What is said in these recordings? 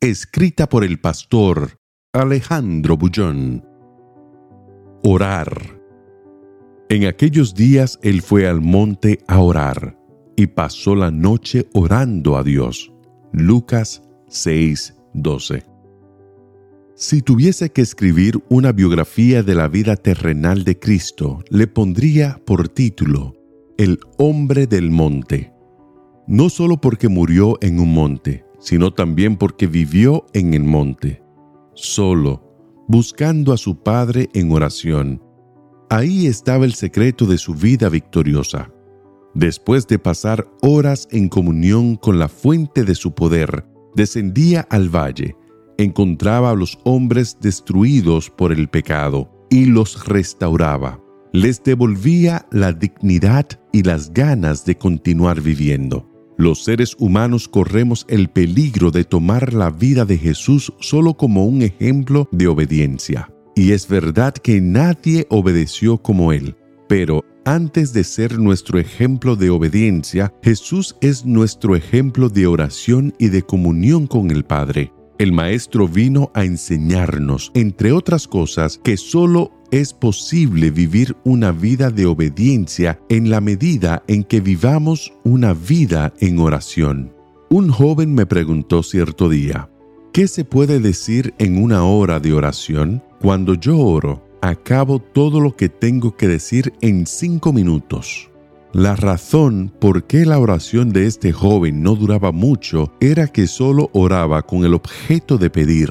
Escrita por el pastor Alejandro Bullón. Orar. En aquellos días él fue al monte a orar y pasó la noche orando a Dios. Lucas 6:12. Si tuviese que escribir una biografía de la vida terrenal de Cristo, le pondría por título El hombre del monte. No solo porque murió en un monte, sino también porque vivió en el monte, solo, buscando a su Padre en oración. Ahí estaba el secreto de su vida victoriosa. Después de pasar horas en comunión con la fuente de su poder, descendía al valle, encontraba a los hombres destruidos por el pecado y los restauraba. Les devolvía la dignidad y las ganas de continuar viviendo. Los seres humanos corremos el peligro de tomar la vida de Jesús solo como un ejemplo de obediencia. Y es verdad que nadie obedeció como Él, pero antes de ser nuestro ejemplo de obediencia, Jesús es nuestro ejemplo de oración y de comunión con el Padre. El Maestro vino a enseñarnos, entre otras cosas, que solo es posible vivir una vida de obediencia en la medida en que vivamos una vida en oración. Un joven me preguntó cierto día, ¿qué se puede decir en una hora de oración? Cuando yo oro, acabo todo lo que tengo que decir en cinco minutos. La razón por qué la oración de este joven no duraba mucho era que solo oraba con el objeto de pedir.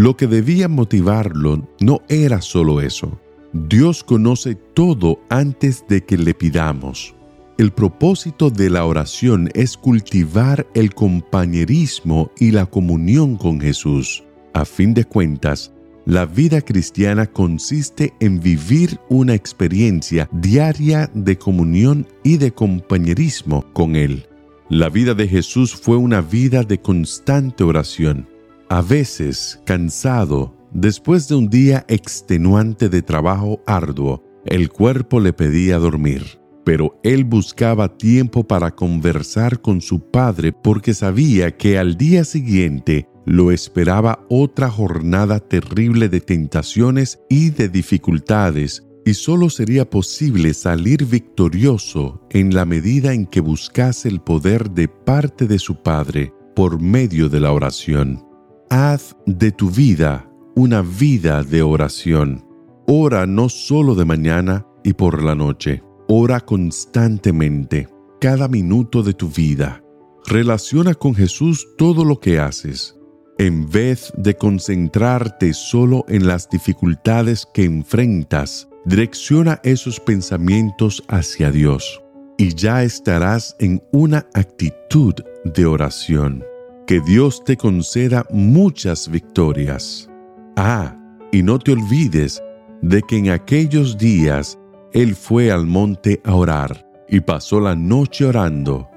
Lo que debía motivarlo no era solo eso. Dios conoce todo antes de que le pidamos. El propósito de la oración es cultivar el compañerismo y la comunión con Jesús. A fin de cuentas, la vida cristiana consiste en vivir una experiencia diaria de comunión y de compañerismo con Él. La vida de Jesús fue una vida de constante oración. A veces, cansado, después de un día extenuante de trabajo arduo, el cuerpo le pedía dormir, pero él buscaba tiempo para conversar con su padre porque sabía que al día siguiente lo esperaba otra jornada terrible de tentaciones y de dificultades, y solo sería posible salir victorioso en la medida en que buscase el poder de parte de su Padre por medio de la oración. Haz de tu vida una vida de oración. Ora no solo de mañana y por la noche, ora constantemente, cada minuto de tu vida. Relaciona con Jesús todo lo que haces en vez de concentrarte solo en las dificultades que enfrentas, direcciona esos pensamientos hacia Dios y ya estarás en una actitud de oración. Que Dios te conceda muchas victorias. Ah, y no te olvides de que en aquellos días Él fue al monte a orar y pasó la noche orando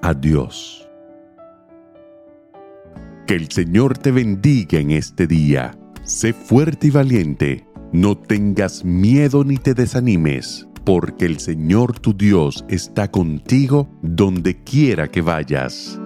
a Dios. Que el Señor te bendiga en este día. Sé fuerte y valiente. No tengas miedo ni te desanimes, porque el Señor tu Dios está contigo donde quiera que vayas.